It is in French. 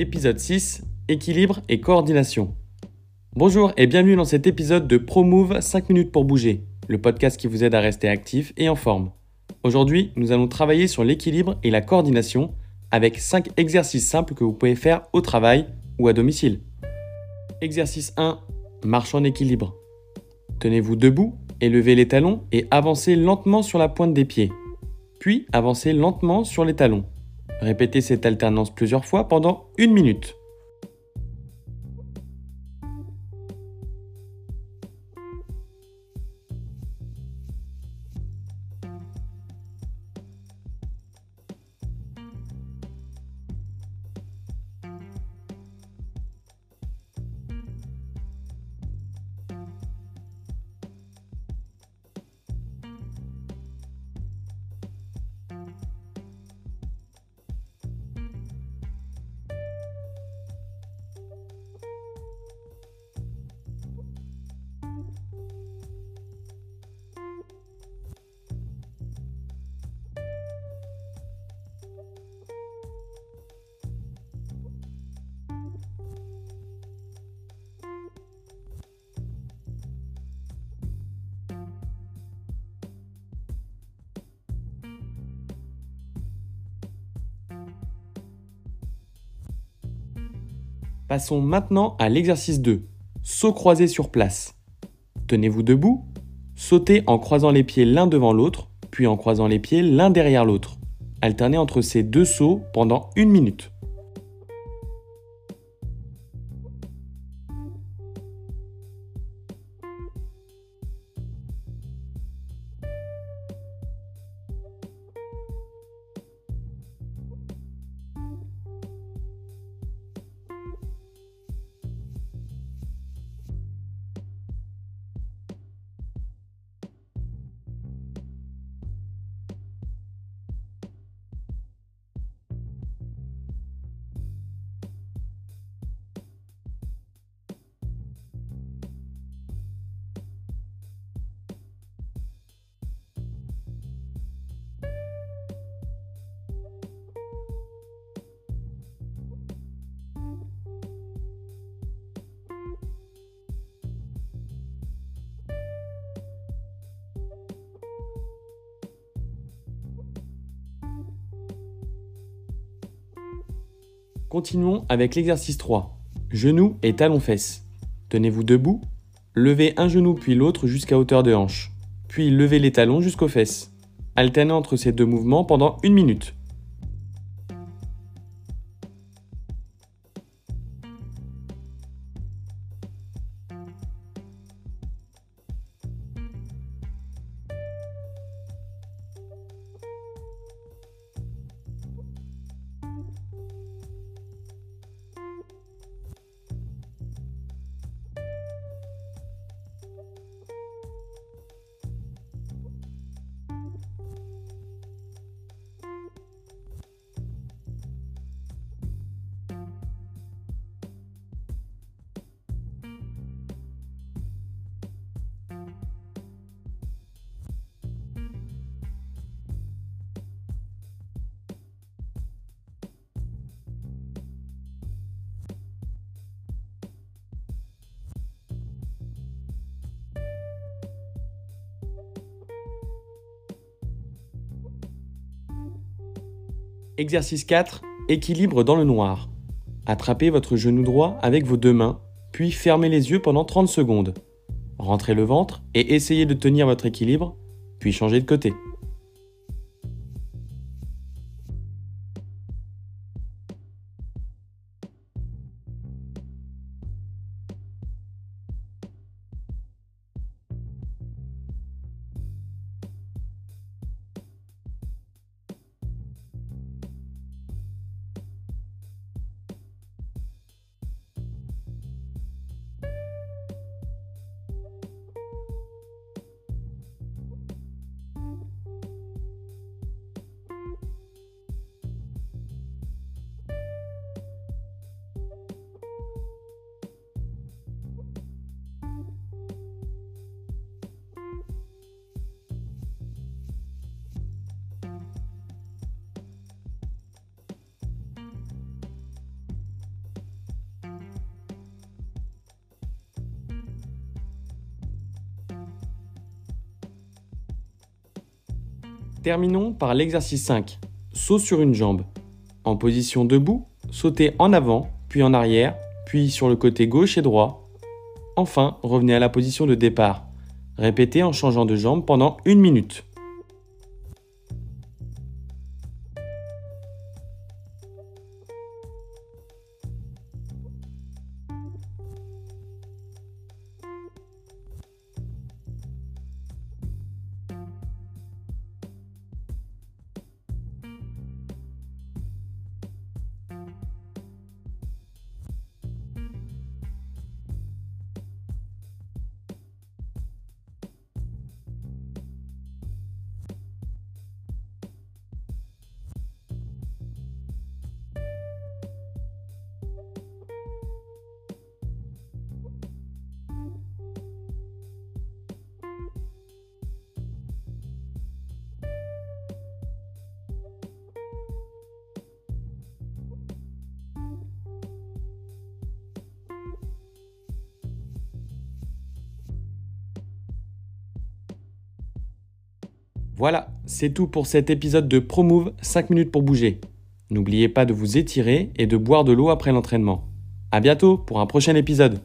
Épisode 6 Équilibre et coordination. Bonjour et bienvenue dans cet épisode de ProMove 5 minutes pour bouger, le podcast qui vous aide à rester actif et en forme. Aujourd'hui, nous allons travailler sur l'équilibre et la coordination avec 5 exercices simples que vous pouvez faire au travail ou à domicile. Exercice 1 Marche en équilibre. Tenez-vous debout, élevez les talons et avancez lentement sur la pointe des pieds. Puis avancez lentement sur les talons. Répétez cette alternance plusieurs fois pendant une minute. Passons maintenant à l'exercice 2. Saut croisé sur place. Tenez-vous debout, sautez en croisant les pieds l'un devant l'autre, puis en croisant les pieds l'un derrière l'autre. Alternez entre ces deux sauts pendant une minute. Continuons avec l'exercice 3. Genoux et talons-fesses. Tenez-vous debout. Levez un genou puis l'autre jusqu'à hauteur de hanche. Puis levez les talons jusqu'aux fesses. Alternez entre ces deux mouvements pendant une minute. Exercice 4. Équilibre dans le noir. Attrapez votre genou droit avec vos deux mains, puis fermez les yeux pendant 30 secondes. Rentrez le ventre et essayez de tenir votre équilibre, puis changez de côté. Terminons par l'exercice 5. Saut sur une jambe. En position debout, sautez en avant, puis en arrière, puis sur le côté gauche et droit. Enfin, revenez à la position de départ. Répétez en changeant de jambe pendant une minute. Voilà, c'est tout pour cet épisode de ProMove 5 minutes pour bouger. N'oubliez pas de vous étirer et de boire de l'eau après l'entraînement. A bientôt pour un prochain épisode.